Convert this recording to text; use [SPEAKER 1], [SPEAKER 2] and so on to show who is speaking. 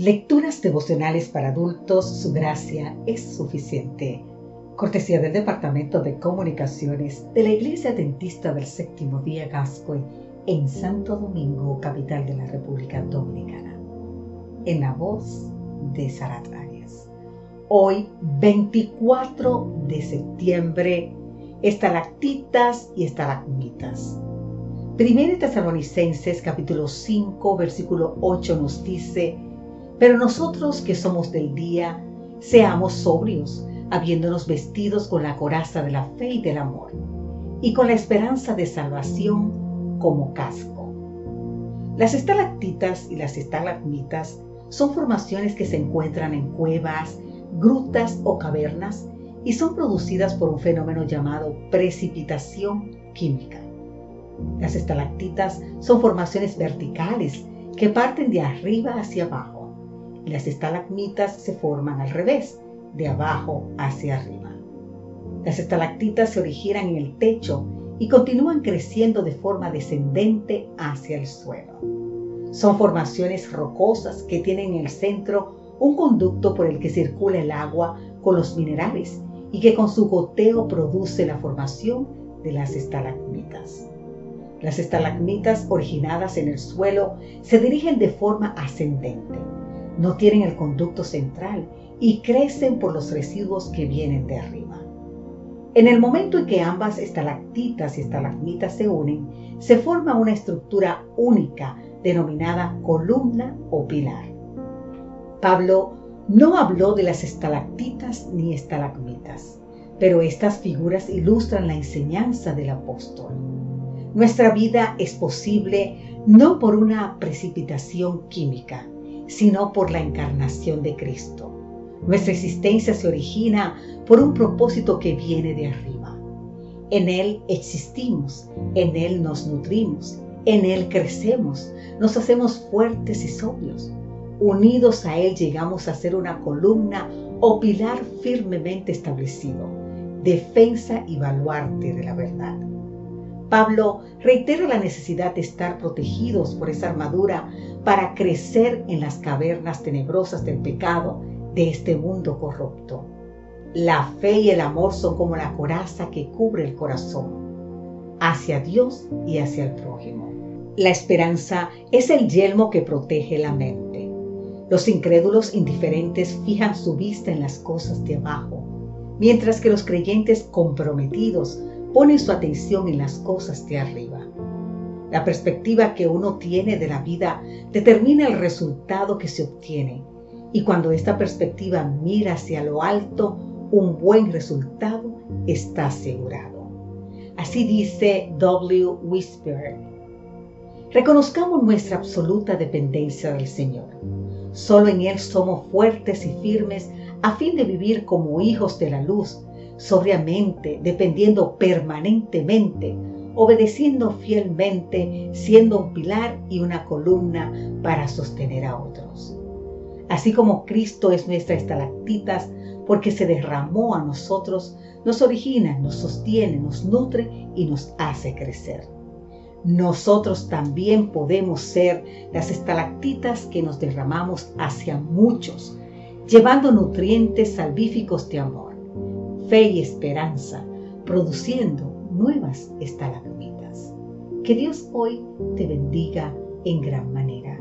[SPEAKER 1] Lecturas devocionales para adultos, su gracia es suficiente. Cortesía del Departamento de Comunicaciones de la Iglesia Dentista del Séptimo Día Gascoy en Santo Domingo, capital de la República Dominicana. En la voz de Sarat. Hoy, 24 de septiembre, estalactitas y estalagmitas. Primero Tesalonicenses capítulo 5 versículo 8 nos dice, pero nosotros que somos del día, seamos sobrios, habiéndonos vestidos con la coraza de la fe y del amor, y con la esperanza de salvación como casco. Las estalactitas y las estalagmitas son formaciones que se encuentran en cuevas, grutas o cavernas y son producidas por un fenómeno llamado precipitación química. Las estalactitas son formaciones verticales que parten de arriba hacia abajo las estalagmitas se forman al revés, de abajo hacia arriba. Las estalactitas se originan en el techo y continúan creciendo de forma descendente hacia el suelo. Son formaciones rocosas que tienen en el centro un conducto por el que circula el agua con los minerales y que con su goteo produce la formación de las estalagmitas. Las estalagmitas originadas en el suelo se dirigen de forma ascendente no tienen el conducto central y crecen por los residuos que vienen de arriba. En el momento en que ambas estalactitas y estalagmitas se unen, se forma una estructura única denominada columna o pilar. Pablo no habló de las estalactitas ni estalagmitas, pero estas figuras ilustran la enseñanza del apóstol. Nuestra vida es posible no por una precipitación química, sino por la encarnación de Cristo. Nuestra existencia se origina por un propósito que viene de arriba. En Él existimos, en Él nos nutrimos, en Él crecemos, nos hacemos fuertes y sobrios. Unidos a Él llegamos a ser una columna o pilar firmemente establecido, defensa y baluarte de la verdad. Pablo reitera la necesidad de estar protegidos por esa armadura para crecer en las cavernas tenebrosas del pecado de este mundo corrupto. La fe y el amor son como la coraza que cubre el corazón hacia Dios y hacia el prójimo. La esperanza es el yelmo que protege la mente. Los incrédulos indiferentes fijan su vista en las cosas de abajo, mientras que los creyentes comprometidos pone su atención en las cosas de arriba. La perspectiva que uno tiene de la vida determina el resultado que se obtiene. Y cuando esta perspectiva mira hacia lo alto, un buen resultado está asegurado. Así dice W. Whisper. Reconozcamos nuestra absoluta dependencia del Señor. Solo en Él somos fuertes y firmes a fin de vivir como hijos de la luz, sobriamente, dependiendo permanentemente, obedeciendo fielmente, siendo un pilar y una columna para sostener a otros. Así como Cristo es nuestra estalactitas porque se derramó a nosotros, nos origina, nos sostiene, nos nutre y nos hace crecer. Nosotros también podemos ser las estalactitas que nos derramamos hacia muchos, llevando nutrientes salvíficos de amor fe y esperanza, produciendo nuevas estalagmitas. Que Dios hoy te bendiga en gran manera.